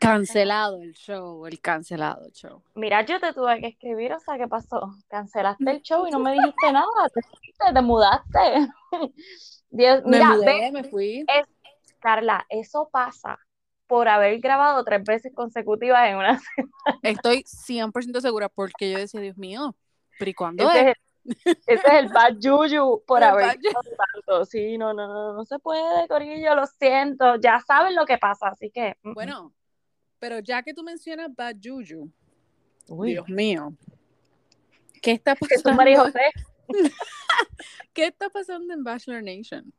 Cancelado el show, el cancelado el show. Mira, yo te tuve que escribir, o sea, ¿qué pasó? Cancelaste el show y no me dijiste nada, te fuiste, te mudaste. Dios, Me mira, mudé, me fui. es, Carla, eso pasa por haber grabado tres veces consecutivas en una Estoy 100% segura porque yo decía, Dios mío, pero ¿y cuándo Ese es? es ese es el bad juju por El haber tanto. Sí, no, no, no, no se puede, Corillo, lo siento. Ya saben lo que pasa, así que. mm, mm. Bueno, pero ya que tú mencionas Bad Juju, Uy, Dios mío, ¿qué está que tú, María pasando? José. ¿Qué está pasando en Bachelor Nation?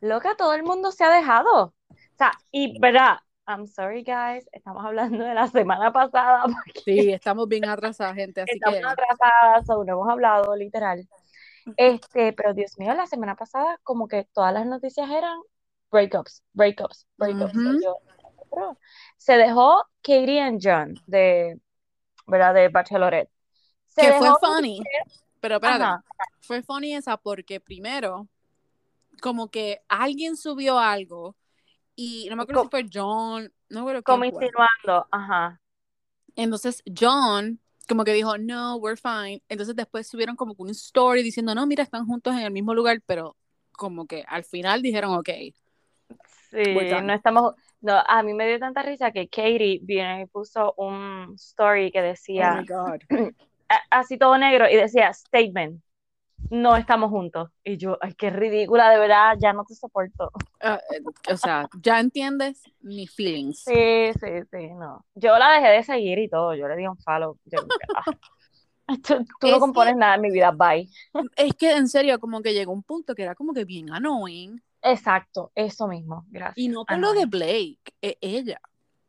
Loca, todo el mundo se ha dejado. O sea, y verdad, I'm sorry, guys, estamos hablando de la semana pasada porque Sí, estamos bien atrasadas, gente, así estamos que atrasadas, aún no hemos hablado, literal. Este, pero Dios mío, la semana pasada, como que todas las noticias eran breakups, breakups, breakups. Y yo, se dejó Katie and John de, ¿verdad? De Bachelorette. Se que fue funny, pero espérate, Ajá. fue funny esa porque primero, como que alguien subió algo y no me acuerdo si fue John, no me acuerdo como insinuando, ajá. Entonces John como que dijo, no, we're fine. Entonces después subieron como un story diciendo, no, mira, están juntos en el mismo lugar, pero como que al final dijeron, ok. Sí, no estamos, no, a mí me dio tanta risa que Katie viene y puso un story que Oh decía, a- así todo negro, y decía, statement, no estamos juntos. Y yo, ay, qué ridícula, de verdad, ya no te soporto. Eh, o sea, ya entiendes mis feelings. Sí, sí, sí, no. Yo la dejé de seguir y todo, yo le di un follow. Yo, ah, tú, tú no que- compones nada en mi vida, bye. Es que en serio, como que llegó un punto que era como que bien annoying. Exacto, eso mismo, gracias. Y no por lo de Blake, es ella.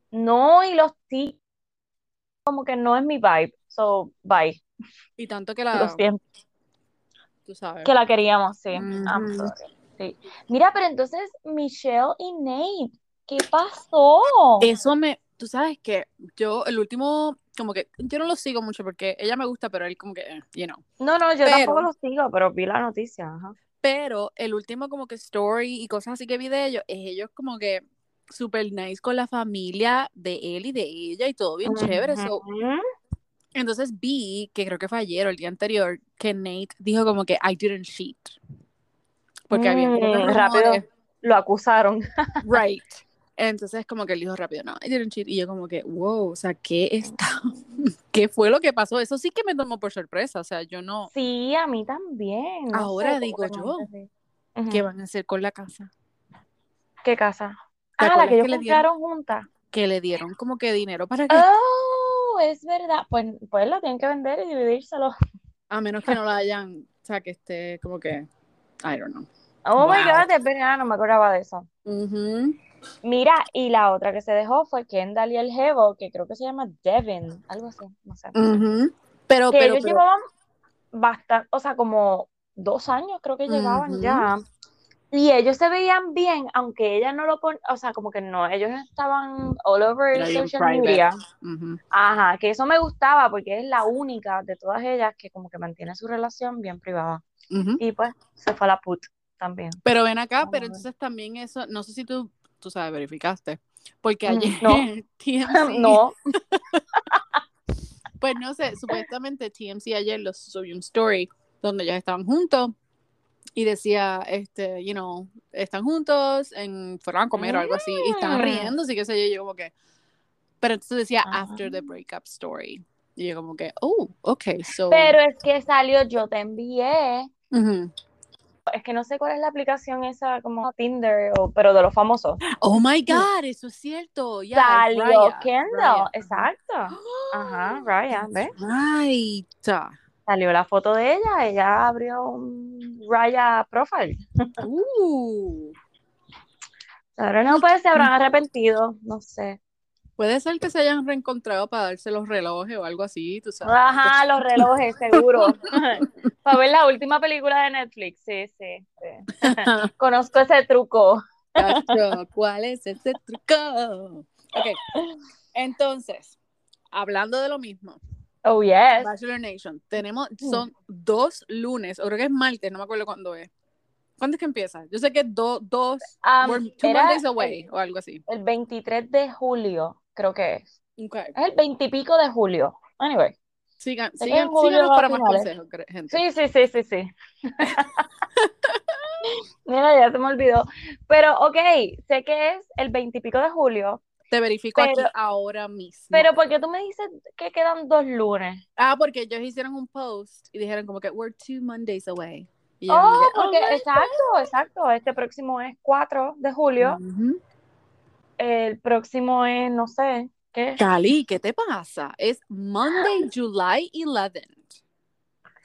No, y los tíos, como que no es mi vibe, so, bye. Y tanto que Lo la, siento. tú sabes. Que la queríamos, sí. Sí. Mira, pero entonces Michelle y Nate, ¿qué pasó? Eso me, tú sabes que yo, el último, como que, yo no lo sigo mucho porque ella me gusta, pero él como que, eh, you know. No, no, yo Pero- tampoco lo sigo, pero vi la noticia. Ajá. Pero el último como que story y cosas así que vi de ellos, es ellos como que super nice con la familia de él y de ella y todo bien chévere. so- entonces vi, que creo que fue ayer o el día anterior, que Nate dijo como que I didn't cheat. Porque había Mm, rumores, rápido. Lo acusaron. Right. Entonces como que él dijo rápido, no, I didn't cheat. Y yo como que, wow, o sea, ¿qué está? ¿Qué fue lo que pasó? Eso sí que me tomó por sorpresa. O sea, yo no, Sí, a mí también. no Ahora digo yo. ¿qué van a hacer con la casa? ¿Qué casa? ¿Te Ah, la que ellos compraron juntas. Que le dieron como que dinero para que, Oh, es verdad. Pues, pues la tienen que vender y dividírselo. a menos que no la hayan, o sea, que esté como que, I don't know. Oh my. God, es verdad, no me acordaba de eso. Ujú. Mira, y la otra que se dejó fue Kendall y el Jevo, que creo que se llama Devin, algo así, no sé. Ujú. Pero, Que pero, ellos pero, llevaban bastante, o sea, como dos años creo que llevaban Ujú. ya. Y ellos se veían bien, aunque ella no lo pon, o sea, como que no, ellos estaban all over Era social media. Ajá, que eso me gustaba porque es la única de todas ellas que como que mantiene su relación bien privada. Y pues se fue a la put también. Pero ven acá, Vamos pero entonces también eso, no sé si tú, tú sabes, verificaste, porque Mm, ayer no. TMC, No, pues no sé, supuestamente TMC ayer los subió un story donde ellos estaban juntos y decía, este, you know, están juntos, en, fueron a comer o algo así, y estaban Mm. riendo, así que sé yo, yo como que, pero entonces decía Ah. after the breakup story, y yo como que, oh, okay, so, pero es que salió, yo te envié. Ujú. Es que no sé cuál es la aplicación esa como Tinder, o, pero de los famosos. oh my god, eso es cierto, ya, Salió Raya, Kendall, Raya. exacto. Ajá, Raya, ¿ves? Right. Salió la foto de ella, ella abrió un Raya profile. Uh. Ahora no puede se habrán arrepentido, no sé. Puede ser que se hayan reencontrado para darse los relojes o algo así, tú sabes. Ajá, los relojes, seguro. Para ver la última película de Netflix, sí, sí, sí. Conozco ese truco. ¿Cuál es ese truco? Ok, entonces, hablando de lo mismo, Oh, yes. Bachelor Nation, tenemos, son dos lunes, o creo que es martes, no me acuerdo cuándo es. ¿Cuándo es que empieza? Yo sé que do- dos, Um, two Mondays away, o algo así. el 23 de julio. Creo que es. Okay. Es el veintipico de julio. Anyway. Sigan, sigan, síganos para más consejos, gente. Sí, sí, sí, sí, sí. Mira, ya se me olvidó. Pero, ok, sé que es el veintipico de julio, Te verifico aquí ahora mismo. pero ¿por qué tú me dices que quedan dos lunes? Ah, porque ellos hicieron un post y dijeron como que we're two Mondays away. Y Oh, que, porque, exacto, exacto. Este próximo es 4 de julio. Ujú. El próximo es, no sé, ¿qué? Cali, ¿qué te pasa? Es Monday, July 11th.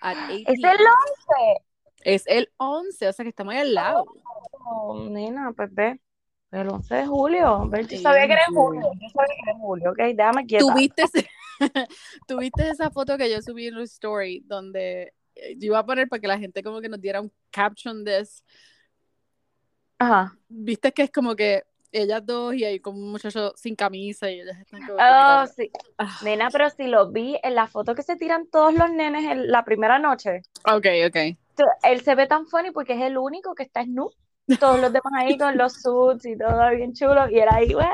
At 8 Es el 11. Es el 11, o sea que estamos ahí al lado. Oh, nena, pues ve. El 11 de julio. Ve, yo sabía que era en julio. Yo sabía que era en julio, ok. Déjame quieta. ¿Tuviste, tuviste esa foto que yo subí en el story donde eh, yo iba a poner para que la gente como que nos diera un caption de? Ajá. Viste que es como que ellas dos y hay como un muchacho sin camisa y ellas están como Oh, sí. Ah, Nena, pero si lo vi en la foto que se tiran todos los nenes en la primera noche, Ok, ok. él se ve tan funny porque es el único que está snu. Todos los demás ahí con los suits y todo bien chulo. Y él ahí, ¡wey!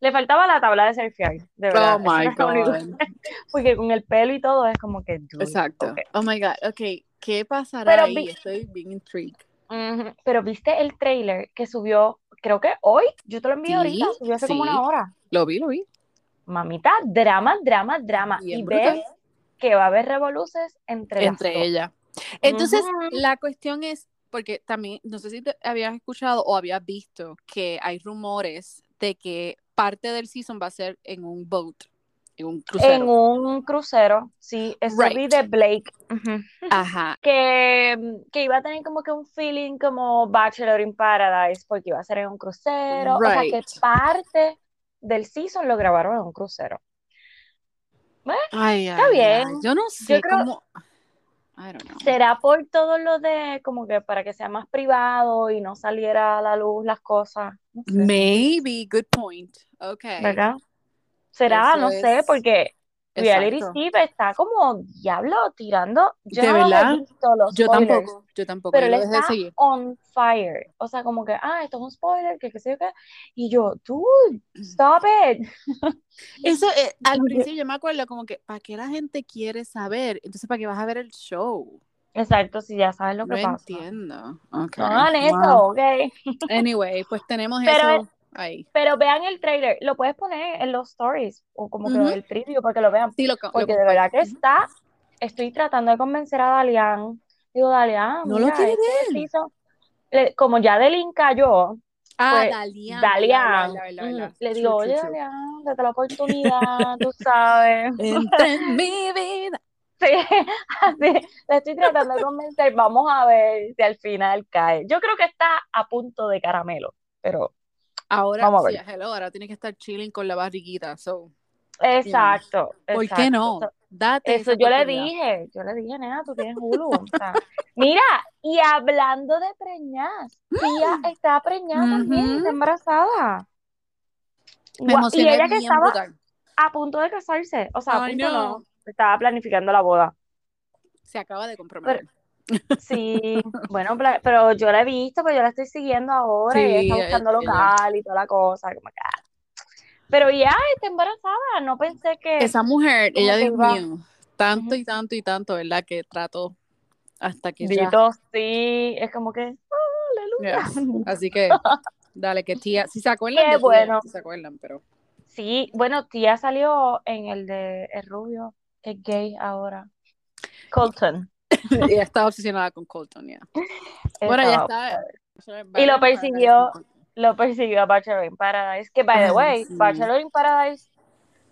Le faltaba la tabla de surfear, de verdad. Oh my. God. Porque con el pelo y todo es como que. dude, Exacto. ok. Oh my God. Ok, ¿qué pasará Pero ahí? vi- Estoy bien intrigued. Ujú, Pero viste el trailer que subió, creo que hoy, yo te lo envié Sí, ahorita, subió hace como una hora. Lo vi, lo vi. Mamita, drama, drama, drama. Bien y brutal. ves que va a haber revoluces entre Entre ellas. Entonces, la cuestión es, porque también, no sé si te habías escuchado o habías visto que hay rumores de que parte del season va a ser en un boat, en un En crucero. un crucero, sí, Right. de Blake. Ajá. que, que iba a tener como que un feeling como Bachelor in Paradise, porque iba a ser en un crucero. O sea, que parte del season lo grabaron en un crucero. Ay, Está ay, bien. ay. Yo no sé creo- cómo. I don't know. ¿Será por todo lo de como que para que sea más privado y no saliera a la luz las cosas? No sé, Maybe, good point. Okay. ¿verdad? ¿Será? Eso No sé, porque Reality. Steve está como diablo tirando. Yo ¿De no los he verdad? visto los Yo spoilers. tampoco, yo tampoco. Pero él está seguir. on fire. O sea, como que, ah, esto es un spoiler, que qué sé yo qué. Y yo, dude, stop it. Eso, eh, al principio yo me acuerdo como que, ¿para qué la gente quiere saber? Entonces, ¿para qué vas a ver el show? Exacto, si ya sabes lo No que pasa. entiendo. Ok. No hagan eso, Wow. ok. Anyway, pues tenemos Pero- eso ahí. Pero vean el trailer, lo puedes poner en los stories o como que Ujú. el preview para que lo vean. Sí, lo, lo Porque de verdad que está, estoy tratando de convencer a Dalian. Digo, Dalian, No lo mira, quiere este ver. le- como ya Delin cayó, Ah, pues, Dalian. Dalian, verdad, mm, verdad. le digo, oye. Dalian, date la oportunidad, tú sabes. Entra en mi vida. Sí, así, le estoy tratando de convencer. Vamos a ver si al final cae. Yo creo que está a punto de caramelo, pero Ahora, Vamos a sí, ver. hello, ahora tiene que estar chilling con la barriguita. So, exacto. ¿por exacto. qué no? Date Eso yo le dije, yo le dije, nena, tú tienes Hulu. o sea, mira, y hablando de preñas, Tía está preñada también, está embarazada. Me y ella que estaba brutal. a punto de casarse, o sea, a Ay, punto no. no, estaba planificando la boda. Se acaba de comprometer. Sí, bueno, pero yo la he visto, pero yo la estoy siguiendo ahora y ella Sí, está buscando ella- local y toda la cosa, como que, ah. Pero ya está embarazada, no pensé que Esa mujer, ella, Dios mío, tanto Ujú. y tanto y tanto, ¿verdad? Que trató hasta que ya. Dito, sí, es como que, aleluya. Yes. Así que, dale, que tía, si se acuerdan Qué de tía, bueno. si se acuerdan, pero Sí, bueno, tía salió en el de El Rubio, que es gay ahora. Colton. ella estaba obsesionada con Colton, ya. Bueno, ya está. Y lo persiguió. Lo persiguió a Bachelor in Paradise, que by the Ay, way, sí. Bachelor in Paradise,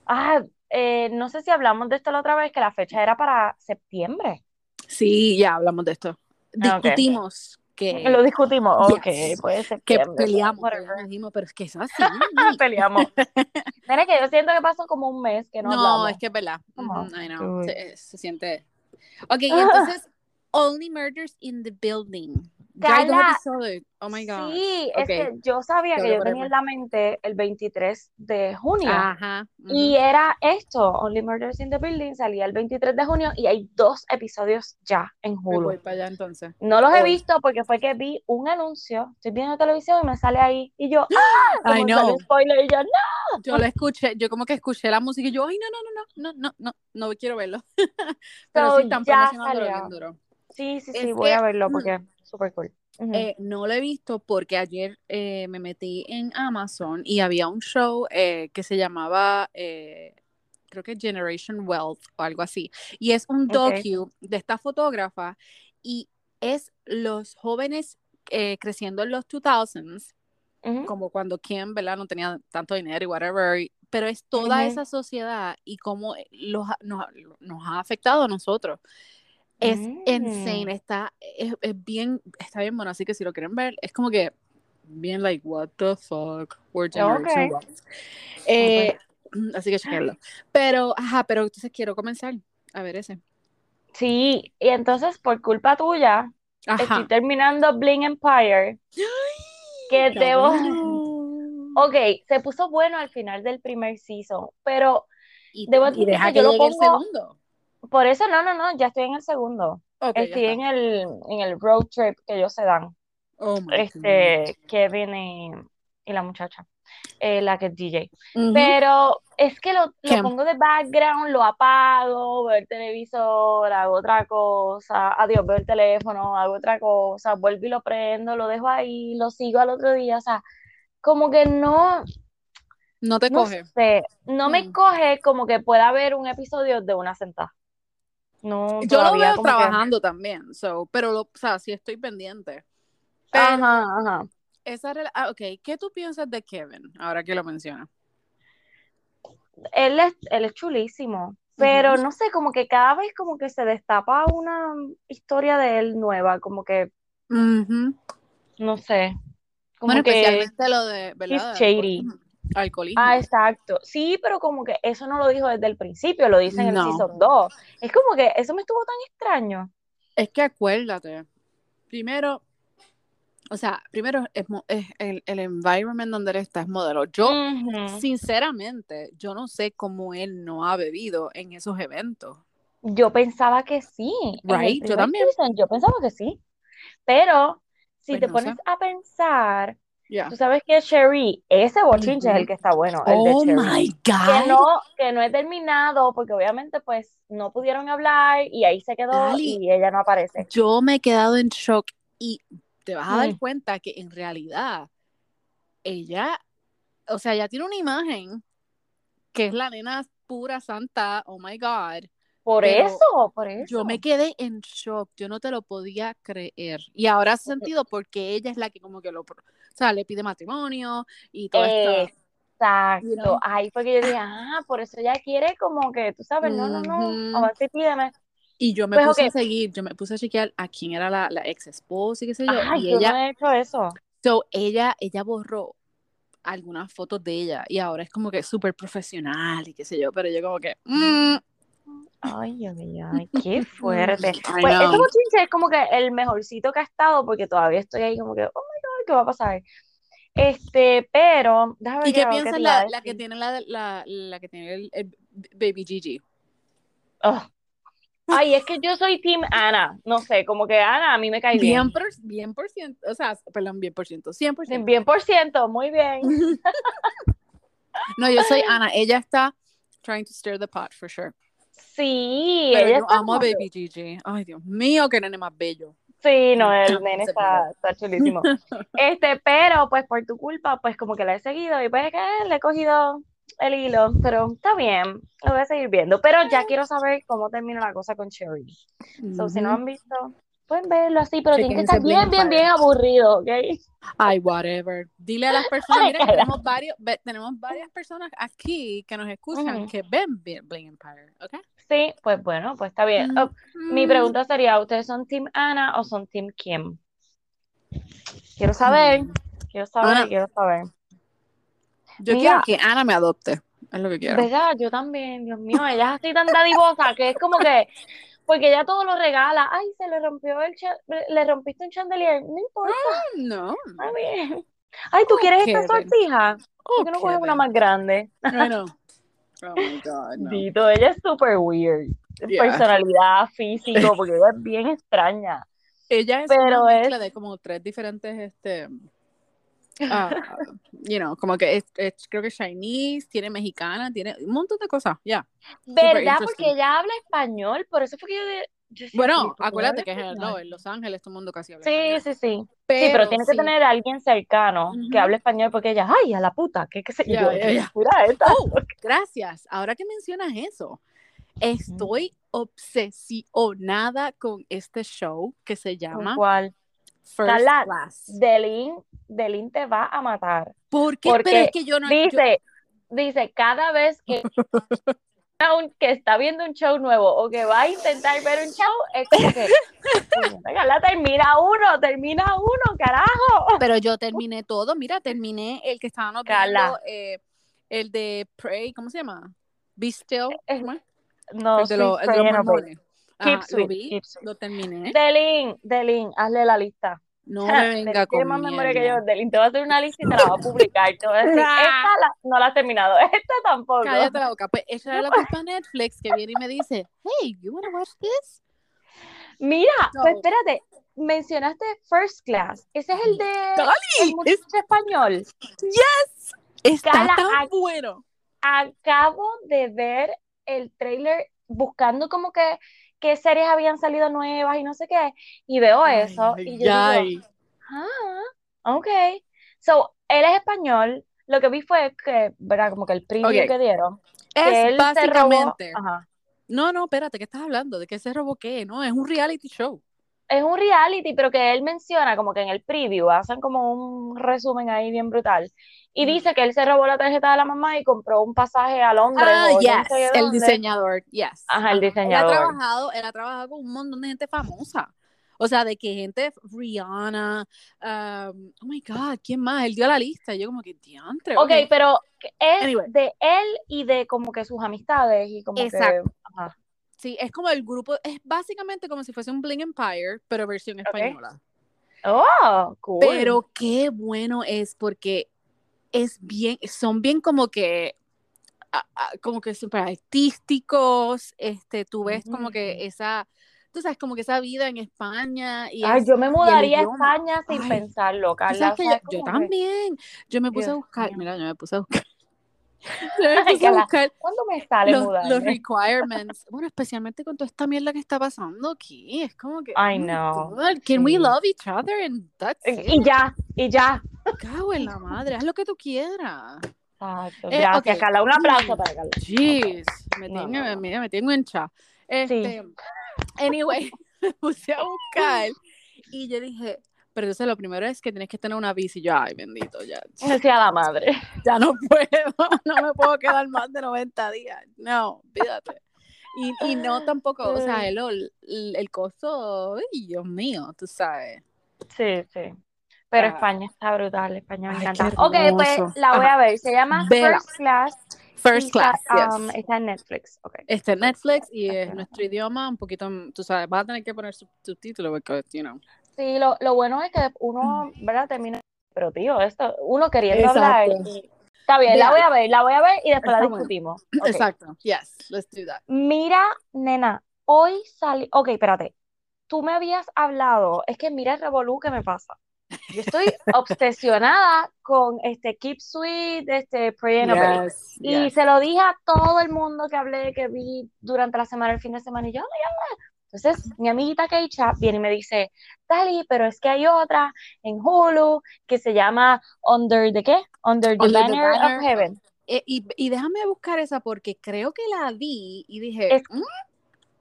ah, eh, no sé si hablamos de esto la otra vez, que la fecha era para septiembre. Sí, ya hablamos de esto. Ah. Discutimos que, Lo discutimos, ok, Yes. pues que septiembre. peleamos, dijimos, pero es que es así. Peleamos. Mira que yo siento que pasó como un mes que no, No, hablamos. es que es verdad. I know. dude. Se, se siente. Ok, y entonces, Only Murders in the Building. Episodios. Oh my God. Sí, es Ok. que yo sabía que yo tenía en la mente el 23 de junio. Ajá. Y era esto, Only Murders in the Building, salía el 23 de junio y hay dos episodios ya en Me voy Hulu. para allá entonces. No los he visto porque fue que vi un anuncio, estoy viendo televisión y me sale ahí y yo, ¡ah! Como sale spoiler y yo, ¡no! Yo lo escuché, yo como que escuché la música y yo, ay, no, no, no, no, no, no, no, no quiero verlo. Pero So, sí están salió. bien duro. Sí, sí, sí, Es voy que, a verlo mm, porque es súper cool. Ujú. Eh, no lo he visto porque ayer eh, me metí en Amazon y había un show eh, que se llamaba, creo que Generation Wealth o algo así. Y es un Ok. docu de esta fotógrafa y es los jóvenes creciendo en los 2000s, Ujú. como cuando Kim, ¿verdad? No tenía tanto dinero y whatever. y- Pero es toda esa sociedad y cómo los, nos ha afectado a nosotros. Es Mm. insane, está, es, es bien, está bien bueno, así que si lo quieren ver, es como que bien like, what the fuck, we're Generation Ok. Wealth. Eh, así que chequenlo. Pero, ajá, pero entonces quiero comenzar a ver ese. Sí, y entonces por culpa tuya, estoy Ajá. terminando Bling Empire, que Está debo... bueno. Ok, se puso bueno al final del primer season, pero Y, debo y deja que que yo lo llegue el pongo, segundo. Por eso no, no, no, ya estoy en el segundo. Estoy en el, en el road trip que ellos se dan, Oh my God. este, Kevin y, y la muchacha, eh, la que es DJ. Pero es que lo, lo pongo de background, lo apago, veo el televisor, hago otra cosa, adiós, veo el teléfono, hago otra cosa, vuelvo y lo prendo, lo dejo ahí, lo sigo al otro día, o sea, como que no, No te no coge. sé, no me Mm. coge como que pueda ver un episodio de una sentada. No, Yo lo veo que- trabajando también, so, pero lo, o sea, sí estoy pendiente. Pero Ajá, ajá. esa ah, ok, ¿qué tú piensas de Kevin? Ahora que lo mencionas. Él es, él es chulísimo, pero no sé, como que cada vez como que se destapa una historia de él nueva, como que, no sé, como Bueno, que especialmente lo de, ¿verdad? he's shady. Alcoholismo. Ah, exacto. Sí, pero como que eso no lo dijo desde el principio, lo dice en el No. season 2. Es como que eso me estuvo tan extraño. Es que acuérdate, primero, o sea, primero es, es el, el environment donde él está es modelo. Yo, Ujú. sinceramente, yo no sé cómo él no ha bebido en esos eventos. Yo pensaba que sí. El Right, yo también. season yo pensaba que sí. Pero si Pues te no pones sé. a pensar, Tú sabes que Sherry, ese bochinche es el que está bueno, el Oh my Que God. no, que no he terminado, porque obviamente pues no pudieron hablar y ahí se quedó Dali, y ella no aparece. yo me he quedado en shock y te vas a dar Mm. cuenta que en realidad ella, o sea, ella tiene una imagen que es la nena pura santa, oh my God, Por pero eso, por yo eso. me quedé en shock, yo no te lo podía creer. Y ahora hace sentido porque ella es la que como que lo, o sea, le pide matrimonio y toda esta, you Exacto. know. Ahí fue que yo dije, ah, por eso ella quiere como que, tú sabes, no, no, no, avanza y pídeme. Y yo me Pues puse ok, a seguir, yo me puse a chequear a quién era la, la ex esposa y qué sé yo, ay, y yo no ella, he hecho eso. so, ella, ella borró algunas fotos de ella y ahora es como que súper profesional y qué sé yo, pero yo como que, mm, Ay, ay, ay, qué fuerte. Pues bochinche es como que el mejorcito que ha estado, porque todavía estoy ahí como que, oh ¿qué va a pasar? Este, pero, déjame ¿Y qué piensas la, la que tiene la, la, la que tiene el, el Baby Gigi? Oh, Ay, es que yo soy Team Ana, no sé, como que Ana a mí me cae bien. Bien por, bien por ciento, o sea, perdón, bien por ciento, 100%. Bien por ciento, muy bien. No, yo soy Ana, ella está trying to stir the pot for sure. Sí, Pero ella yo está amo a Baby Gigi. Ay, Dios mío, qué nene más bello. Sí, no, el nene está, está chulísimo. Este, pero pues por tu culpa, pues como que la he seguido y pues que le he cogido el hilo, pero está bien, lo voy a seguir viendo. Pero ya quiero saber cómo termina la cosa con Cherry. So, si no han visto, pueden verlo así, pero tiene que estar bien, bien, bien aburrido, ¿ok? Ay, whatever. Dile a las personas, miren, tenemos varios, ve- tenemos varias personas aquí que nos escuchan que ven Bling Empire, ¿ok? Sí, pues bueno, pues está bien. Oh, mi Mm. pregunta sería, ¿ustedes son Team Ana o son Team Kim? Quiero saber, Mm. quiero saber, Ana. quiero saber. Yo Mira. quiero que Ana me adopte, es lo que quiero. ¿Verdad? Yo también, Dios mío, ella es así tan dadivosa que es como que, porque ella todo lo regala. Ay, se le rompió el le rompiste un chandelier. No importa, No. está bien. Ay, ¿tú Oh, quieres esta sortija? Oh, ¿Por qué no coges una más grande? Bueno. Oh my God, no. Dito, ella es súper weird. Yeah. Personalidad, físico, porque ella es bien extraña. Ella es Pero una es- de como tres diferentes, este, ah, you know, como que es, es- creo que Chinese, tiene mexicana, tiene un montón de cosas, ya. ¿Verdad? interesting. Porque ella habla español, por eso fue que yo, de- yo Bueno, "Sí, ¿por qué acuérdate que es en, español?". no, en Los Ángeles todo el mundo casi habla Sí, español. sí, sí. Pero, sí, pero tiene que sí. tener a alguien cercano que Ujú. hable español porque ella, ay, a la puta, ¿qué, qué sé Ya, yo? Mira esta. Oh, gracias. Ahora que mencionas eso, estoy obsesionada con este show que se llama ¿Cuál? First Class. Delin, Delin te va a matar. ¿Por qué? porque Pero es que yo no. yo- Dice, dice, cada vez que, que está viendo un show nuevo o que va a intentar ver un show, es como que, termina uno, termina uno, carajo. Pero yo terminé todo. Mira, terminé el que estábamos viendo, eh, el de Pray, ¿cómo se llama? Be Still. ¿cómo es? No, el de, los- el de los mormones. Keep Ajá, sweet, lo vi, keep sweet. lo terminé. Delin, Delin, hazle la lista. No me venga con más memoria que yo. Delin te va a hacer una lista y te la va a publicar. Te va a decir, esta la- no la has terminado, esta tampoco. Cállate la boca. Pues esa era la culpa de Netflix que viene y me dice, hey, you wanna watch this? Mira, No. pues espérate, mencionaste First Class. Ese es el de Cali, el muchacho español. Yes, está Carla, tan bueno. Acabo de ver el trailer buscando como que qué series habían salido nuevas y no sé qué, y veo eso y yo digo, Ay, ah, ok. So, él es español. Lo que vi fue que, ¿verdad? Como que el preview que dieron, que él Es se robó. básicamente. Ajá. No, no, espérate, ¿qué estás hablando? ¿De qué se robó qué? No, es un reality show. Es un reality, pero que él menciona como que en el preview hacen como un resumen ahí bien brutal. Y dice que él se robó la tarjeta de la mamá y compró un pasaje a Londres Ah, no yes, sé el dónde. diseñador, yes. Ajá, el Él ha diseñador. trabajado, él ha trabajado con un montón de gente famosa. O sea, de que gente, Rihanna, um, oh my God, ¿quién más? Él dio la lista. Yo como que, diantre. Ok, pero es Anyway. de él y de como que sus amistades y como Exacto. que... Ajá. Sí, es como el grupo, es básicamente como si fuese un Bling Empire, pero versión española. Oh, cool. Pero qué bueno es porque es bien, son bien como que, como que súper artísticos, este, tú ves como que esa, tú sabes, como que esa vida en España y Ay, es- yo me mudaría a. España sin Ay, pensarlo, Carla. o que sea, yo, que- también, yo me puse a Dios buscar, mío. mira, yo me puse a buscar, yo me Ay, a buscar ¿Cuándo me sale los, los mudarme? requirements, bueno, especialmente con toda esta mierda que está pasando aquí, es como que, I oh know, God, can we sí. love each other and that's it? Y ya, y ya. Cago en la madre, haz lo que tú quieras. Exacto. Eh, Gracias, ok. Carla. Un aplauso para Carla. Jeez, me No, tengo, no, no. mira, me tengo en chat. Este, Anyway, me puse a buscar y yo dije, pero entonces lo primero es que tienes que tener una bici. Yo, ay, bendito, ya, Decía la madre. ya no puedo, no me puedo quedar más de 90 días. No, pídate. Y, y no tampoco, o sea, el, el, el costo, ay, Dios mío, tú sabes. Sí, sí. Pero. España está brutal, España me Ay, encanta. Ok, pues la voy Ajá. a ver. Se llama Vela. First Class. First está, class, um, yes. está en Netflix. Ok. Este Netflix y es nuestro idioma un poquito, tú sabes, vas a tener que poner sub- subtítulos porque, you know. Sí, lo, lo bueno es que uno, ¿verdad? Termina. Pero tío, esto, uno queriendo Exacto. hablar. y- Está bien, la Vea. voy a ver, la voy a ver y después la Está bueno. discutimos. Ok. Exacto, yes, let's do that. Mira, nena, hoy salí. Ok, espérate. Tú me habías hablado. Es que mira el revolú que me pasa. Yo estoy obsesionada con este Keep Sweet, este Pray and. Yes, Y yes. se lo dije a todo el mundo que hablé, que vi durante la semana, el fin de semana, y yo. Entonces, mi amiguita Keisha viene y me dice, Dali, pero es que hay otra en Hulu que se llama Under the ¿qué? Under the Under the Banner Banner. of Heaven. Eh, y, y déjame buscar esa porque creo que la vi y dije, Es- "Mm,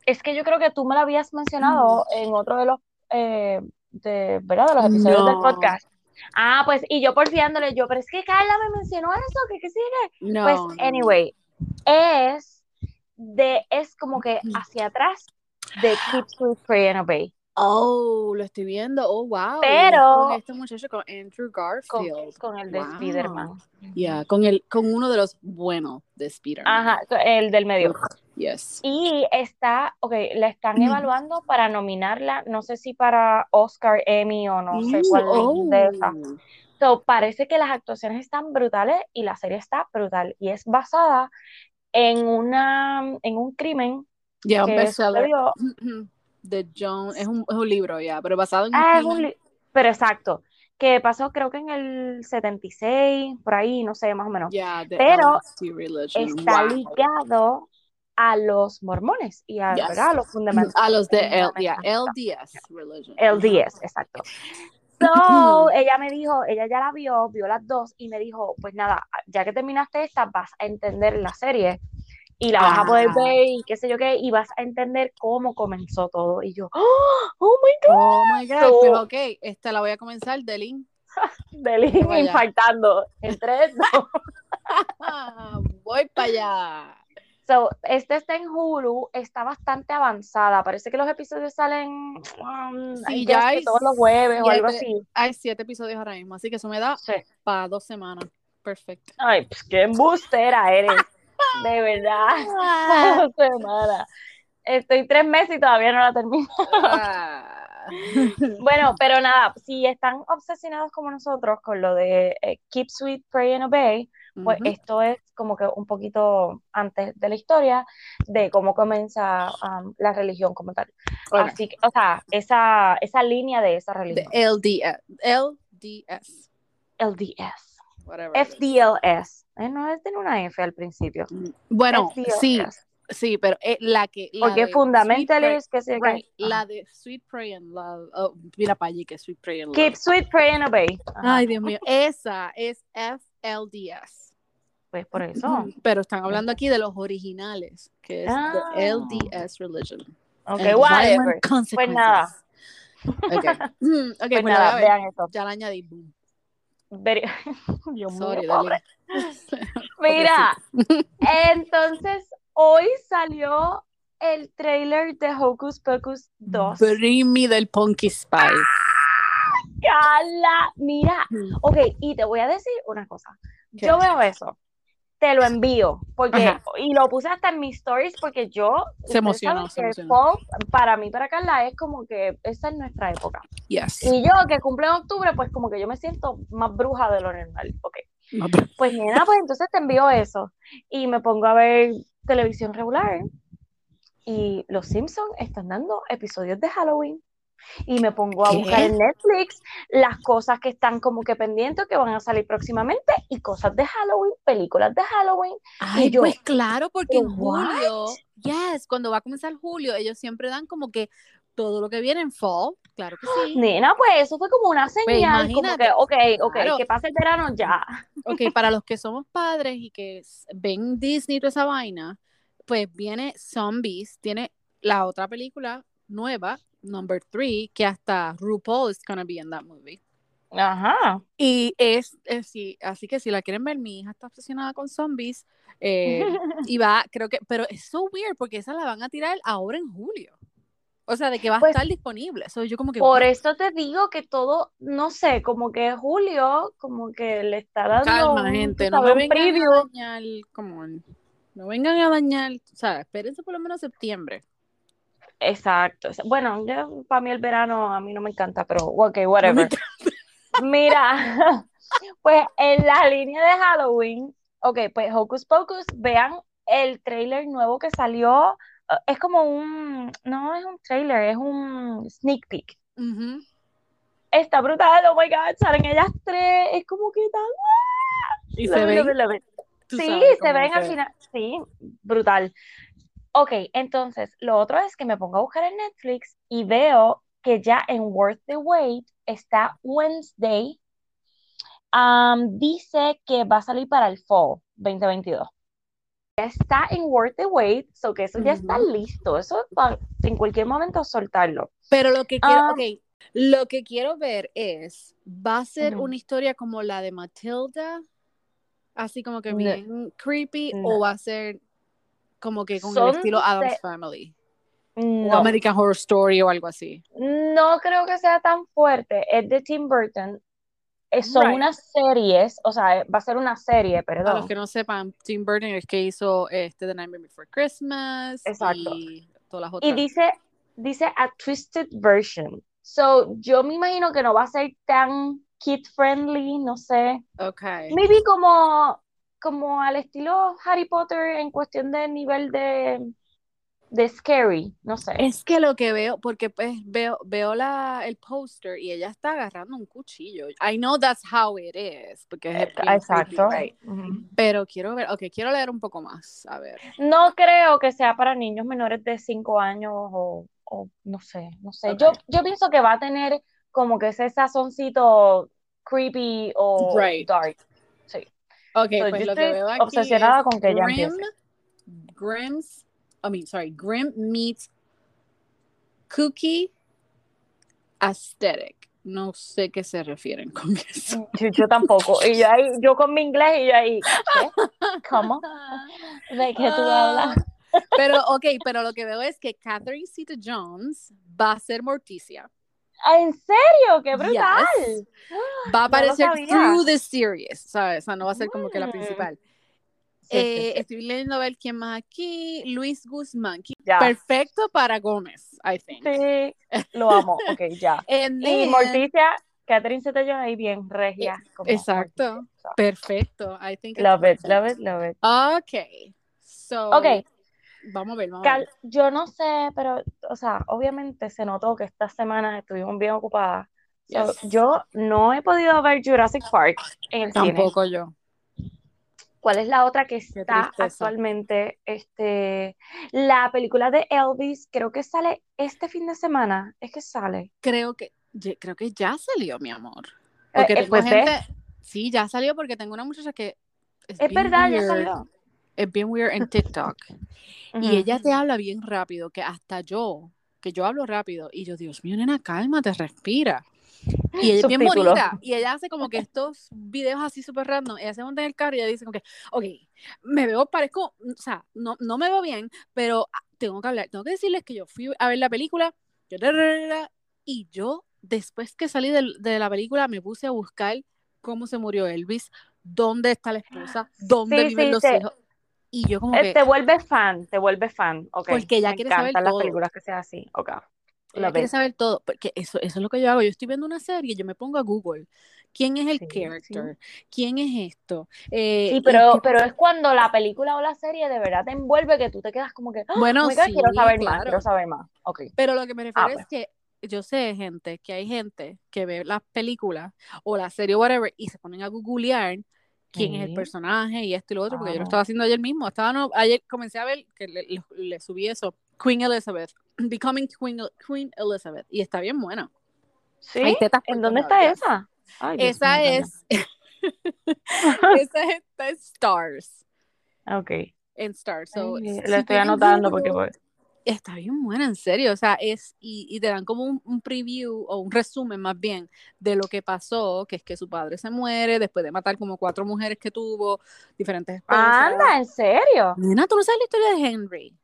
Es que yo creo que tú me la habías mencionado en otro de los, eh, de, ¿verdad? De los episodios del podcast. Ah, pues, y yo porfiándole, yo, pero es que Carla me mencionó eso, que qué sigue. no. Pues, anyway, es de, es como que hacia atrás de Keep Sweet, Pray and Obey. Oh, lo estoy viendo. Oh, wow. Pero- con este muchacho, con Andrew Garfield. con el de Wow. Spider-Man. Yeah, con el, con uno de los buenos de Spider-Man. Ajá, el del medio. Yes. Y está, ok, la están Mm. evaluando para nominarla, no sé si para Oscar, Emmy o no sé cuál oh. de esas. So, parece que las actuaciones están brutales y la serie está brutal. Y es basada en una, en un crimen Yeah, un bestseller. De John, es un, es un libro ya, pero basado en Ah, es un li- pero exacto, que pasó creo que en el 76, por ahí, no sé, más o menos. Yeah, Pero. Está Wow. ligado a los mormones y a, Yes. ¿verdad? a los fundamentos. A los de L, yeah, fundamentalistas. LDS religion. LDS, exacto. So, ella me dijo, ella ya la vio, vio las dos y me dijo, pues nada, ya que terminaste esta, vas a entender la serie y la vas a poder ver y qué sé yo qué, y vas a entender cómo comenzó todo. Y yo, ¡Oh, oh my God! Oh my God, So- pues ok, esta la voy a comenzar de link. Vaya. infartando. En tres, dos. Voy para allá. So, este está en Hulu, está bastante avanzada. Parece que los episodios salen um, Sí, ya hay todos los jueves o algo así. Hay siete episodios ahora mismo, así que eso me da Sí. para dos semanas. Perfecto. Ay, pues qué embustera eres. De verdad. Dos semanas. Estoy tres meses y todavía no la termino. Ah. Bueno, pero nada, si están obsesionados como nosotros con lo de eh, Keep Sweet, Pray and Obey, pues esto es como que un poquito antes de la historia de cómo comienza um, la religión como tal. Así que, o sea, esa, esa línea de esa religión. LDS. LDS. LDS. Whatever. FDLS. Eh, no es de una F al principio. Bueno, FDLS. sí, sí, pero eh, la que. La Porque de fundamentalist, que right, la de Sweet Pray and Love. Oh, mira para allí que es Sweet Pray and Keep Love. sweet, pray and obey. Ajá, Ay, Dios mío. Esa es FLDS. pues por eso. Pero están hablando aquí de los originales, que es Ah. the LDS religion. Ok, And whatever. Pues nada. Ok, Mm, ok, Pues pues nada, vean eso. Ya la añadí. Boom. Very- Dios Sorry. Mira, entonces hoy salió el trailer de Hocus Pocus 2. Bring me del Punky Spice. Cala, mira, Mm. ok, y te voy a decir una cosa. ¿Qué? Yo veo eso, te lo envío, porque, Ajá. y lo puse hasta en mis stories, porque yo, ustedes emocionó, se emocionó. fall, para mí, para Carla, es como que esa es nuestra época. Yes. Y yo, que cumple en octubre, pues como que yo me siento más bruja de lo normal, ok. No, pero- Pues nena, pues entonces te envío eso, y me pongo a ver televisión regular, y los Simpsons están dando episodios de Halloween. Y me pongo a ¿Qué? buscar en Netflix las cosas que están como que pendientes, que van a salir próximamente, y cosas de Halloween, películas de Halloween. Ay, yo, pues claro, porque en julio, yes, cuando va a comenzar julio, ellos siempre dan como que todo lo que viene en fall, claro que sí. Nena, pues eso fue como una señal, como imagínate, que, ok, ok, claro. que pase el verano ya. Ok, para los que somos padres y que ven Disney toda esa vaina, pues viene Zombies, tiene la otra película nueva, number three, que hasta RuPaul is gonna be in that movie. Ajá. Y es, es sí, así que si la quieren ver, mi hija está obsesionada con zombies. eh, y va, creo que, pero es so weird porque esa la van a tirar ahora en julio. O sea, de que va a Pues, estar disponible. So, yo como que, Por what? eso te digo que todo, no sé, como que Julio, como que le está dando calma, un, gente, no me vengan preview. a dañar, como, no vengan a dañar, o sea, espérense por lo menos septiembre. Exacto. Bueno, yo, para mí el verano a mí no me encanta, pero ok, No whatever. Mira, pues en la línea de Halloween, ok, pues Hocus Pocus, vean el trailer nuevo que salió. eh, Es como un, no es un trailer, es un sneak peek. Está brutal, oh my God, salen ellas tres, es como que tan... Y se ven, Sí, se ven al final, sí, brutal. Ok, entonces, lo otro es que me pongo a buscar en Netflix y veo que ya en Worth the Wait está Wednesday. Am, dice que va a salir para el Fall 2022. Ya está en Worth the Wait, so que eso ya está listo. Eso va en cualquier momento soltarlo. Pero lo que quiero, Ah. ok, lo que quiero ver es, ¿va a ser una historia como la de Matilda? Así como que No. bien creepy, No. o va a ser como que con Son el estilo Adams de- Family? O No, American Horror Story o algo así. no creo que sea tan fuerte. Es de Tim Burton. Son Right. unas series, o sea, va a ser una serie, Para los perdón. que no sepan, Tim Burton es que hizo este The Nightmare Before Christmas Exacto. y todas las Y otras. dice, dice a twisted version. So, yo me imagino que no va a ser tan kid friendly, no sé. Okay. Maybe como, como al estilo Harry Potter en cuestión de nivel de, de scary, no sé. Es que lo que veo, porque pues veo, veo la, el póster y ella está agarrando un cuchillo. I know that's how it is, porque es Eh, Exacto. right? Pero quiero ver, ok, quiero leer un poco más. A ver. No creo que sea para niños menores de 5 años o, o no sé, no sé. Yo, Ok. yo pienso que va a tener como que ese sazoncito creepy o Right. dark. Ok, So, pues lo que veo aquí obsesionada es con que Grim, empiece. Grimm's, I mean, sorry, Grim meets Cookie Aesthetic. No sé qué se refieren con eso. Yo, yo tampoco. Y yo ahí, yo con mi inglés y yo ahí, ¿qué? ¿Cómo? ¿De qué tú hablas? Ah, Pero, ok, pero lo que veo es que Catherine Zeta Jones va a ser Morticia. Ah, ¿En serio? ¡Qué brutal! Yes. Va a No aparecer sabía. through the series, ¿sabes? O sea, no va a ser como que la Mm. principal. Sí, Eh, sí. Estoy leyendo a ver quién más aquí. Luis Guzmán. Perfecto para Gómez, I think. Sí, lo amo. Ok, ya. And Y then- Morticia, Catherine Zeta-Jones ahí bien regia. como Eh, Exacto. Morticia. Perfecto. I think Love it, love it, love it. Ok. So, Ok, vamos a ver, vamos a ver. yo no sé, pero, o sea, obviamente se notó que estas semanas estuvimos bien ocupadas. So, yo no he podido ver Jurassic Park en el cine. Tampoco yo. ¿Cuál es la otra que está actualmente? Este, la película de Elvis, creo que sale este fin de semana. Es que sale. Creo que, creo que ya salió, mi amor. Eh, Porque eh, tengo pues, gente. Sí, ya salió porque tengo una muchacha que. Es verdad, ya salió. Es bien weird en TikTok. Y ella te habla bien rápido, que hasta yo, que yo hablo rápido, y yo, Dios mío, nena, cálmate, respira. Y ella es bien bonita, y ella hace como que estos videos así súper random, ella se monta en el carro y ella dice como que, ok, me veo, parezco, o sea, no, no me veo bien, pero ah, tengo que hablar, tengo que decirles que yo fui a ver la película, y yo, después que salí de, la película, me puse a buscar cómo se murió Elvis, dónde está la esposa, dónde Sí, viven sí, los te- hijos, y yo como Eh, que... te vuelves fan, te vuelves fan. Ok. Porque ella Me quiere saber las todo. películas que sean así. Ok. Ella quiere saber todo, porque eso, eso es lo que yo hago. Yo estoy viendo una serie, yo me pongo a Google. ¿Quién es el Sí, character? ¿Quién es esto? Eh, Sí, pero, pero es cuando la película o la serie de verdad te envuelve que tú te quedas como que, "Oh Bueno, God, sí, quiero saber más, claro. quiero saber más. Ok. Pero lo que me refiero Ah, es que yo sé, gente, que hay gente que ve las películas o la serie o whatever y se ponen a googlear quién es el personaje y esto y lo otro, porque yo lo estaba haciendo ayer mismo. Estaba no- ayer comencé a ver que le, le- le subí eso, Queen Elizabeth, Becoming Queen, Queen Elizabeth, y está bien buena. ¿Sí? ¿En dónde está esa? Ay, Esa mío, es, esa es, está en Stars. Ok. en Stars. So, Ay, si estoy anotando porque voy- está bien buena, en serio. O sea, es, y, y te dan como un, un preview o un resumen más bien de lo que pasó, que es que su padre se muere después de matar como cuatro mujeres que tuvo, diferentes esposas. Anda, ¿en serio? serio? ¿tú no sabes la historia de Henry?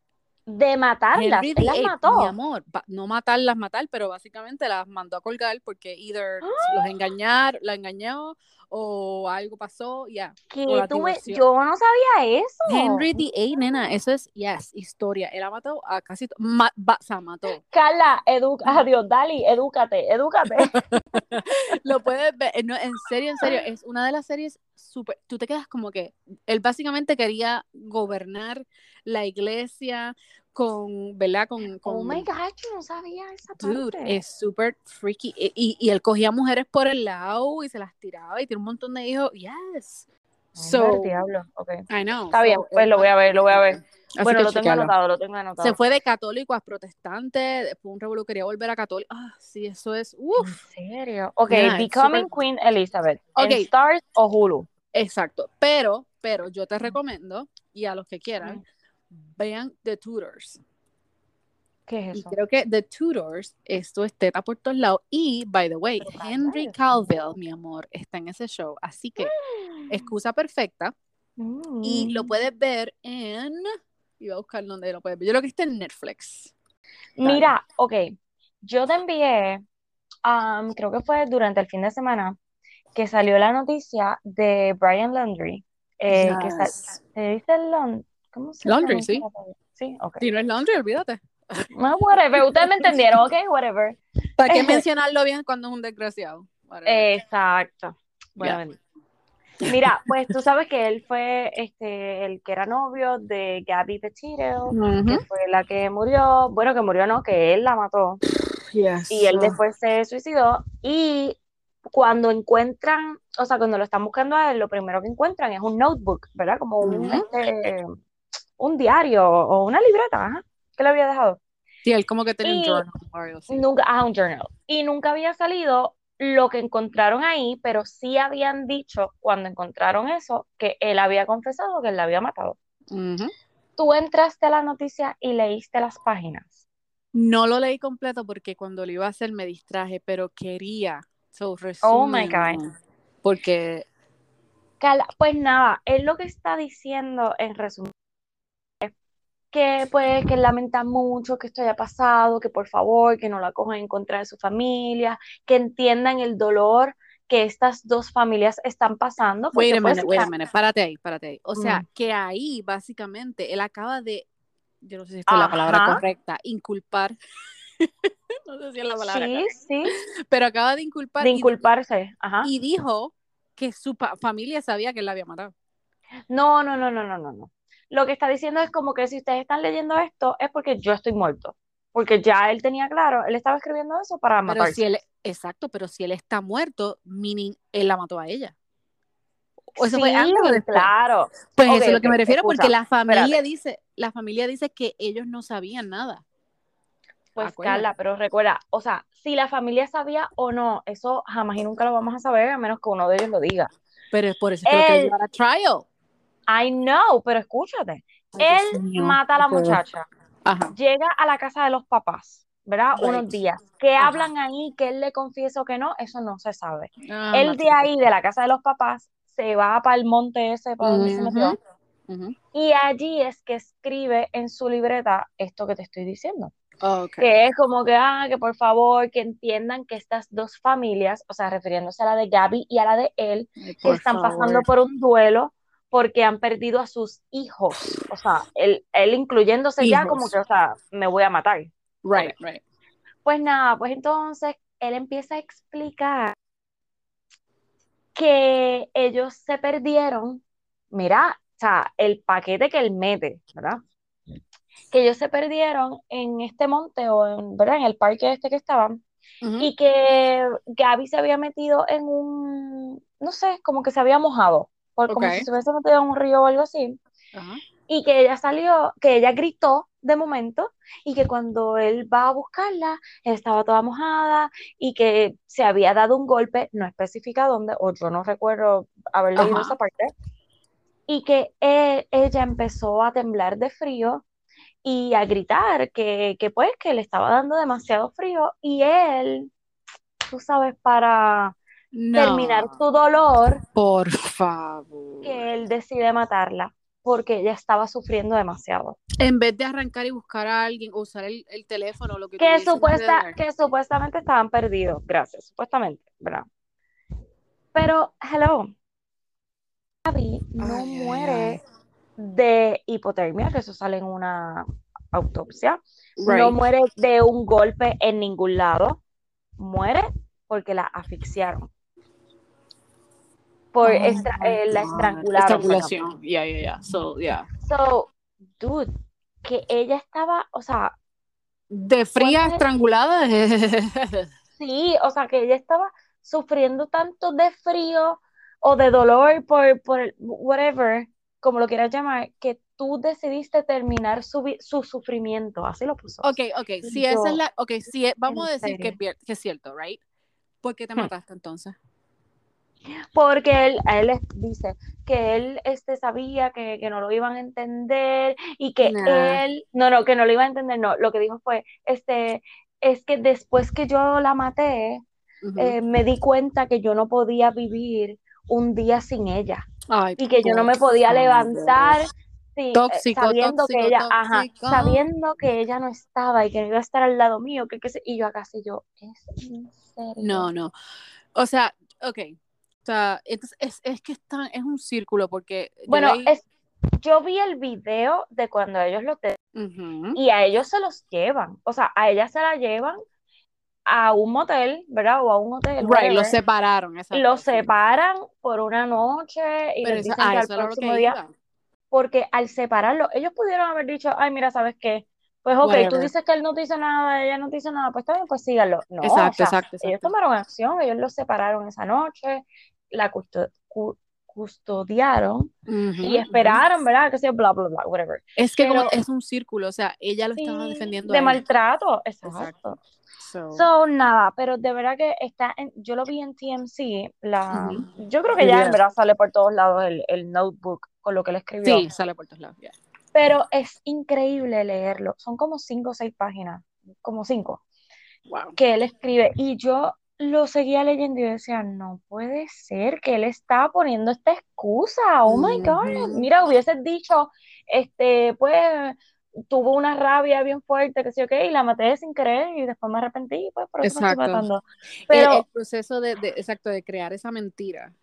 De matarlas. Henry Él las VIII, mató. mi amor, no matarlas, matar, pero básicamente las mandó a colgar porque either los engañar, la engañó o algo pasó, ya. Divorció. Yo no sabía eso. Henry VIII, nena, eso es, yes, historia. Él ha matado a casi, ma- o sea, mató. Carla, educa, adiós, Dali, edúcate, edúcate. Lo puedes ver, eh, no, en serio, en serio, es una de las series súper, tú te quedas como que, él básicamente quería gobernar la iglesia con, ¿verdad? Con, con Oh my God, yo no sabía esa Dude, parte. es súper freaky. Y, y- y él cogía mujeres por el lado y se las tiraba y tiene un montón de hijos. Yes. So, Anda, diablo. ok. I know. Está bien, So, pues es lo voy a ver, lo voy a ver. Así Bueno, lo tengo anotado, lo tengo anotado. Se fue de católico a protestante, después un revuelo quería volver a católico. Ah, sí, eso es. ¿En Uff. serio? Ok, Yeah, Becoming super- Queen Elizabeth. Ok. ¿En Stars o Hulu? Exacto. Pero, pero yo te recomiendo, y a los que quieran, vean The Tudors. ¿Qué es Y eso? creo que The Tudors, esto es teta por todos lados. Y, by the way, Henry. Calville, mi amor, está en ese show. Así que, excusa perfecta. Y lo Mm. puedes ver en. Iba a buscar dónde lo puedes ver. Yo creo que está en Netflix. Mira, ok, yo te envié, um, creo que fue durante el fin de semana, que salió la noticia de Brian Laundry. Eh, que sa- Yes. ¿te dice ¿Cómo se Laundry, sí. Sí, ok. Si no es laundry, olvídate. No, whatever, ustedes me entendieron, ok, whatever. ¿Para qué mencionarlo bien cuando es un desgraciado? Whatever. Exacto. Bueno. Mira, pues tú sabes que él fue este, el que era novio de Gabby Petito, que fue la que murió, bueno, que murió no, que él la mató, Yes. y él después se suicidó, y cuando encuentran, o sea, cuando lo están buscando a él, lo primero que encuentran es un notebook, ¿verdad? Como un, este, un diario o una libreta, que le había dejado. Sí, él como que tenía un Y- journal algo así. Nunca, ah, un journal. Y nunca había salido lo que encontraron ahí, pero sí habían dicho cuando encontraron eso que él había confesado que él la había matado. Tú entraste a la noticia y leíste las páginas. No lo leí completo porque cuando lo iba a hacer me distraje, pero quería. So, Oh my resúmenlo, Porque pues nada, él lo que está diciendo en resumen es que pues que él lamenta mucho que esto haya pasado, que por favor que no la cojan en contra de su familia, que entiendan el dolor que estas dos familias están pasando. Wait a minute, wait a minute, párate ahí, párate ahí. O sea, Mm. que ahí básicamente él acaba de, yo no sé si esta es la palabra correcta, inculpar. no sé si es la palabra, Sí, sí, pero acaba de inculpar de y- inculparse. Ajá. y, dijo que su familia sabía que él la había matado. No, no, no, no, no, no, no. Lo que está diciendo es como que si ustedes están leyendo esto es porque yo estoy muerto. Porque ya él tenía claro, él estaba escribiendo eso para Pero matarse. si él, exacto, pero si él está muerto, meaning él la mató a ella. O eso fue Sí, antes o después. claro. Pues eso es lo que me refiero, escucha, porque la familia espérate. dice, la familia dice que ellos no sabían nada. Pues Acuérdate. Carla, pero recuerda, o sea, si la familia sabía o no, eso jamás y nunca lo vamos a saber a menos que uno de ellos lo diga. Pero es por eso es que lo llevar a trial. I know, pero escúchate. Ay, Él mío. mata a la muchacha, Ajá. llega a la casa de los papás, ¿verdad? Right. Unos días. ¿Qué Ajá. hablan ahí? ¿Que él le confiesa o que no? Eso no se sabe. Ah, Él de ahí, de la casa de los papás, se va para el monte ese, para donde se metió, y allí es que escribe en su libreta esto que te estoy diciendo. Ok. Que es como que, ah, que por favor, que entiendan que estas dos familias, o sea, refiriéndose a la de Gaby y a la de él, Ay, que están pasando favor. por un duelo porque han perdido a sus hijos. O sea, él, él incluyéndose ya como que, o sea, me voy a matar. Right, right. Pues nada, pues entonces él empieza a explicar que ellos se perdieron, mira, o sea, el paquete que él mete, ¿verdad? Que ellos se perdieron en este monte o en, ¿verdad? En el parque este que estaban y que Gaby se había metido en un, no sé, como que se había mojado, por, como Ok. si se hubiese metido en un río o algo así, y que ella salió, que ella gritó de momento, y que cuando él va a buscarla, estaba toda mojada, y que se había dado un golpe, no especifica dónde, o yo no recuerdo haber leído esa parte, y que él- ella empezó a temblar de frío y a gritar que, que pues que le estaba dando demasiado frío y él, tú sabes, para No. terminar su dolor, Por favor. que él decide matarla porque ella estaba sufriendo demasiado. En vez de arrancar y buscar a alguien, o usar el, el teléfono, lo que Que, supuesta, que supuestamente estaban perdidos, gracias, supuestamente, ¿verdad? Pero, hello, Gaby no Ay, ay, muere de hipotermia, que eso sale en una autopsia, Right. no muere de un golpe en ningún lado, muere porque la asfixiaron. Por Oh estra- eh, la. Estrangulación. Yeah, yeah, yeah. So, yeah. So, dude, que ella estaba, o sea, De fría ¿Cuántas- estrangulada. sí, o sea, que ella estaba sufriendo tanto de frío o de dolor por, por whatever, como lo quieras llamar, que tú decidiste terminar su, su sufrimiento, así lo puso. ok, ok. Si Yo, esa es la. Ok, si es- vamos a ¿en decir que es cierto, ¿right? ¿Por qué te Hmm. mataste entonces? Porque él, a él les dice que él este, sabía que, que no lo iban a entender y que Nah. él, no, no, que no lo iba a entender, no, lo que dijo fue, este, es que después que yo la maté, eh, me di cuenta que yo no podía vivir un día sin ella Ay, y que yo no me podía levantar Sí, eh, Tóxico, sabiendo tóxico, que ella, ajá, sabiendo que ella no estaba y que no iba a estar al lado mío, que, sé- y yo acá sí yo, ¿es en serio? No, no. O sea, ok. O sea, entonces es, es que está, es un círculo porque yo Bueno, leí- es, yo vi el video de cuando ellos lo y a ellos se los llevan, o sea, a ella se la llevan a un motel, ¿verdad? O a un hotel, Right, whatever. los separaron, exacto, Los separan por una noche y Pero les dicen que al próximo que día, iba. porque al separarlo, ellos pudieron haber dicho, ay, mira, ¿sabes qué? Pues ok, tú Whatever. dices que él no te hizo nada, ella no te hizo nada, pues está bien, pues síganlo. No, Exacto, o sea, exacto, ellos exacto. tomaron acción, ellos los separaron esa noche, la custo- cu- custodiaron Ujú, y ujú. esperaron, ¿verdad? Que sea bla, bla, bla, whatever. Es que como Pero- es un círculo, o sea, ella lo estaba Sí, defendiendo de a maltrato, exacto. So, So, nada, pero de verdad que está en, yo lo vi en TMC, la, Ujú. yo creo que ya Yeah. en verdad sale por todos lados el, el notebook con lo que él escribió, sí, sale por todos lados. yeah. pero es increíble leerlo, son como cinco o seis páginas, como cinco, Wow. que él escribe y yo lo seguía leyendo y yo decía, no puede ser que él está poniendo esta excusa, oh my God, mira, hubieses dicho, este, pues, tuvo una rabia bien fuerte, que sí, ok, y la maté sin querer y después me arrepentí, pues por eso me estoy Exacto. matando. El- Pero, el, proceso de, de- exacto, de crear esa mentira.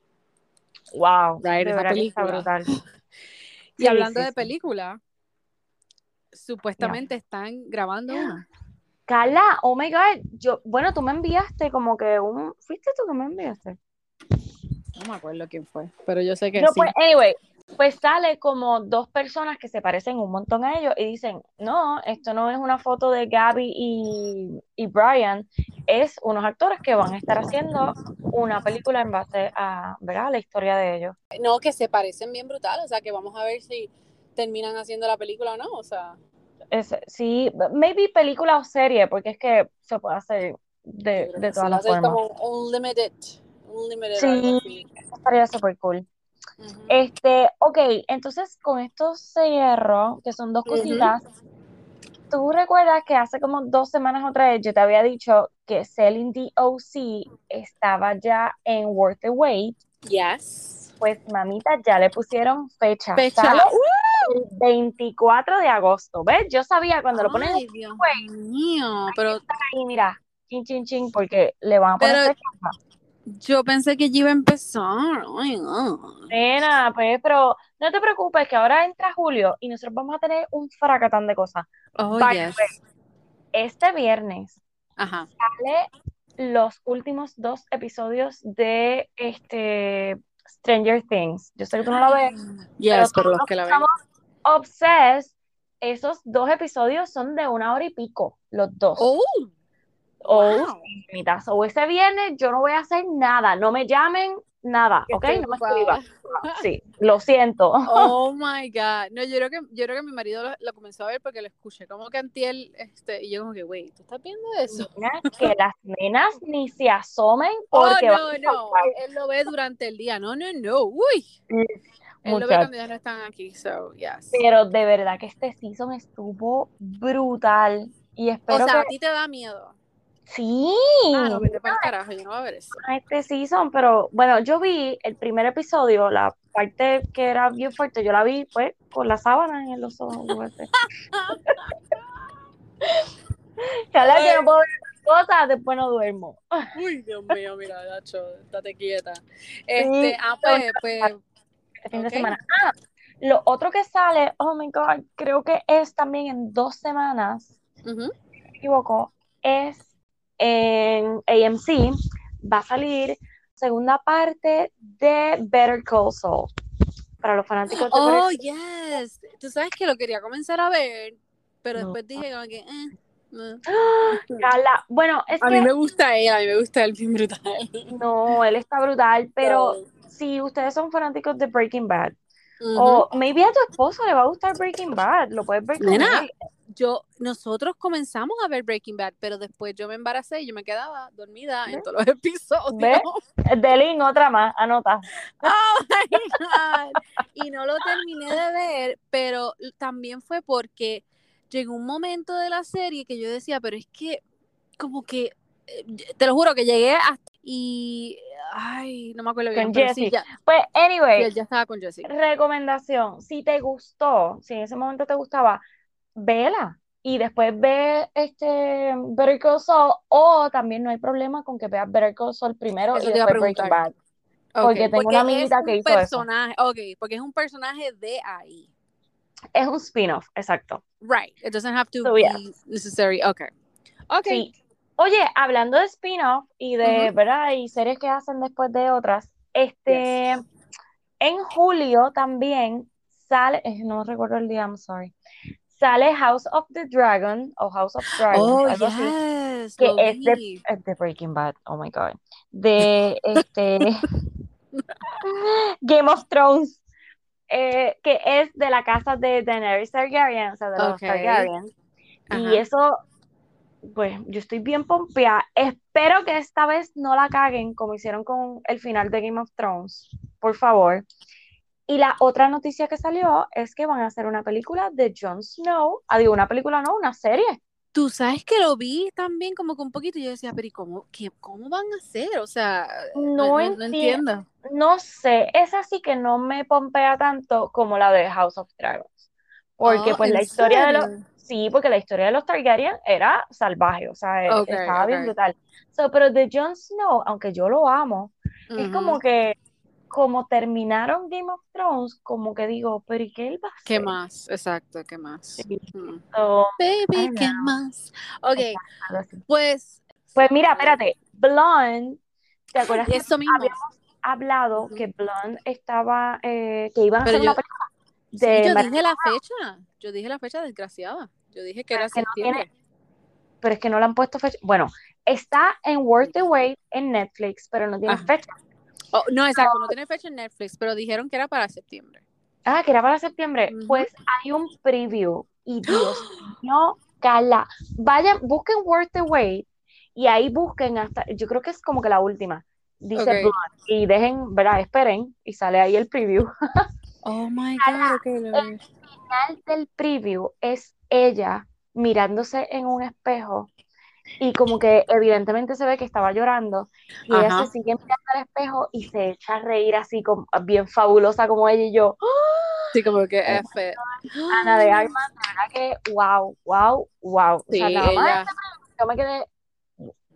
wow, Right, de esa película. brutal. Y Sí, hablando sí, de película, supuestamente están grabando una. Carla, oh my God, yo, bueno, tú me enviaste como que un, ¿fuiste tú que me enviaste? No me acuerdo quién fue, pero yo sé que No, sí. pues, anyway, pues sale como dos personas que se parecen un montón a ellos y dicen, no, esto no es una foto de Gabby y, y Brian, es unos actores que van a estar haciendo una película en base a, ¿verdad? la historia de ellos. No, que se parecen bien brutal, o sea, que vamos a ver si terminan haciendo la película o no, o sea. Es, sí, maybe película o serie, porque es que se puede hacer de, de todas las formas. como un limited, un limited Sí. Estaría súper cool. Este, ok, entonces con esto cierro, que son dos cositas. ¿Tú recuerdas que hace como dos semanas otra vez yo te había dicho que Selling DOC estaba ya en Worth the Wait? Yes. Pues mamita, ya le pusieron fecha. Fecha. El 24 de agosto. ¿Ves? Yo sabía cuando lo ponen Ay, Dios mío, pero ahí, mira, chin, chin, chin, porque le van a poner Pero- fecha. yo pensé que ya iba a empezar. Ay, no. Nena, pues, pero no te preocupes que ahora entra julio y nosotros vamos a tener un fracatán de cosas. Oh, yes. Este viernes Ajá. sale los últimos dos episodios de este Stranger Things. Yo sé que tú no lo ves, Yes, pero todos los los que la ven. Obsessed. Esos dos episodios son de una hora y pico, los dos. Oh, O wow. O ese viernes yo no voy a hacer nada. No me llamen, nada, ¿ok? No me escriban. Sí, lo siento. Oh my God. No, yo creo que, yo creo que mi marido lo, lo comenzó a ver porque lo escuché como que antiel, este, y yo como que, wait, ¿tú estás viendo eso? Mira, que las nenas ni se asomen Oh, porque no, van a no. Él lo ve durante el día. No, no, no. Uy. Ya no están aquí. So, yes. Pero de verdad que este season estuvo brutal. Y O espero sea, a que ti te da miedo. sí, Ah, no, vete para el carajo, yo no voy a ver eso. a este season, pero bueno, yo vi el primer episodio, la parte que era bien fuerte, yo la vi pues con la sábana en los ojos. fuerte. Chala, yo no puedo ver cosas, después no duermo. Uy, Dios mío, mira, Nacho, estate quieta. Este, ah, no, pues, pues, Este fin de Ok. semana. Ah, lo otro que sale, oh my God, creo que es también en dos semanas, ujú. si no me equivoco, es en AMC, va a salir segunda parte de Better Call Saul. Para los fanáticos de Oh, Better yes. Tú sabes que lo quería comenzar a ver, pero No. después dije como que, eh, no. Carla, bueno, es A que mí me gusta él, a mí me gusta él bien brutal. no, él está brutal, pero So, si ustedes son fanáticos de Breaking Bad, o maybe a tu esposo le va a gustar Breaking Bad, lo puedes ver con Nena, él. yo, nosotros comenzamos a ver Breaking Bad, pero después yo me embaracé y yo me quedaba dormida en todos los episodios. ¿Ves? Delin, otra más, anota. Oh my God. Y no lo terminé de ver, pero también fue porque llegó un momento de la serie que yo decía, pero es que como que, eh, te lo juro que llegué hasta y Ay, no me acuerdo bien. Con pero sí, Jessie. ya, Pues, anyway, ya estaba con Jessie. recomendación, si te gustó, si en ese momento te gustaba, vela y después ve este Better Call Saul o también no hay problema con que veas Better Call Saul primero Eso y después Breaking. Bad. Ok, Porque tengo una amiguita es que un hizo eso. personaje, ok, porque es un personaje de ahí. Es un spin-off, exacto. Right. It doesn't have to So, be yeah. necessary. Okay. Okay. Sí. Oye, hablando de spin-off y de, Ujú. ¿verdad? Y series que hacen después de otras, este, en julio también sale, eh, no recuerdo el día, I'm sorry, sale House of the Dragon o House of Dragons, Oh, algo así, yes. que es de, vi. es de Breaking Bad, oh my God, de este Game of Thrones, eh, que es de la casa de Daenerys Targaryen, o sea, de los Ok. Targaryen. Y eso, pues yo estoy bien pompeada. Espero que esta vez no la caguen como hicieron con el final de Game of Thrones, por favor. Y la otra noticia que salió es que van a hacer una película de Jon Snow. Ah, digo, una película no, una serie. Tú sabes que lo vi también como que un poquito y yo decía, pero ¿y cómo, qué, cómo van a hacer? O sea, No no, no- no enti- entiendo. No sé, esa sí que no me pompea tanto como la de House of Dragons. Porque Oh, pues ¿en la historia de los? Sí, porque la historia de los Targaryen era salvaje, o sea, Ok, estaba bien brutal. So, pero de Jon Snow, aunque yo lo amo, es como que como terminaron Game of Thrones, como que digo, pero ¿y qué él va a ¿Qué más? Exacto, ¿qué más? Sí. Mm. So, I Baby, ¿qué más? Ok, pues. Pues mira, espérate, Blonde, ¿te acuerdas que mismo. habíamos hablado que Blonde estaba, eh, que iban a Pero hacer una yo, sí, yo dije la fecha. Yo dije la fecha desgraciada. Yo dije que pero era no tiene, septiembre. pero es que no le han puesto fecha. Bueno, está en Worth the Wait en Netflix, pero no tiene Ajá. fecha. Oh, no, exacto, no tiene fecha en Netflix, pero dijeron que era para septiembre. Ah, que era para septiembre. Pues hay un preview y Dios mío, Cala. Vayan, busquen Worth the Wait y ahí busquen hasta, yo creo que es como que la última. Dice Ok. Blonde y dejen, ¿verdad? Esperen y sale ahí el preview. Oh my God, ok, lo El final del preview es ella mirándose en un espejo y como que evidentemente se ve que estaba llorando y ella Ajá. se sigue mirando al espejo y se echa a reír así como, bien fabulosa como ella y yo. Sí, como que F. Ana de Armas, de verdad que wow, wow, wow. O sea, Sí, nada más ella, yo me quedé,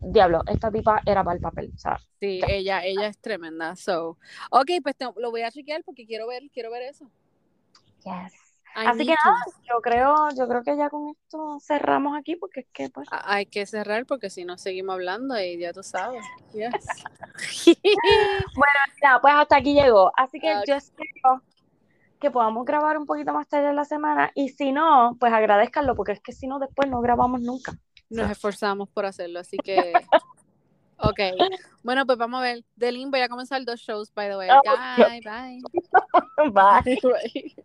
diablo, esta tipa era para el papel. O sea, sí, ya. ella, ella es tremenda. So, ok, pues te- lo voy a chequear porque quiero ver, quiero ver eso. Yes. I Así que nada, to. yo creo, yo creo que ya con esto cerramos aquí porque es que pues. A- Hay que cerrar porque si no seguimos hablando y ya tú sabes. Yes. Bueno, nada, pues hasta aquí llegó. Así que yo espero que podamos grabar un poquito más tarde en la semana y si no, pues agradezcanlo porque es que si no después no grabamos nunca. Nos esforzamos por hacerlo, así que. Ok. Bueno, pues vamos a ver. Delin, voy a comenzar dos shows, by the way. Bye, bye. Bye. Bye.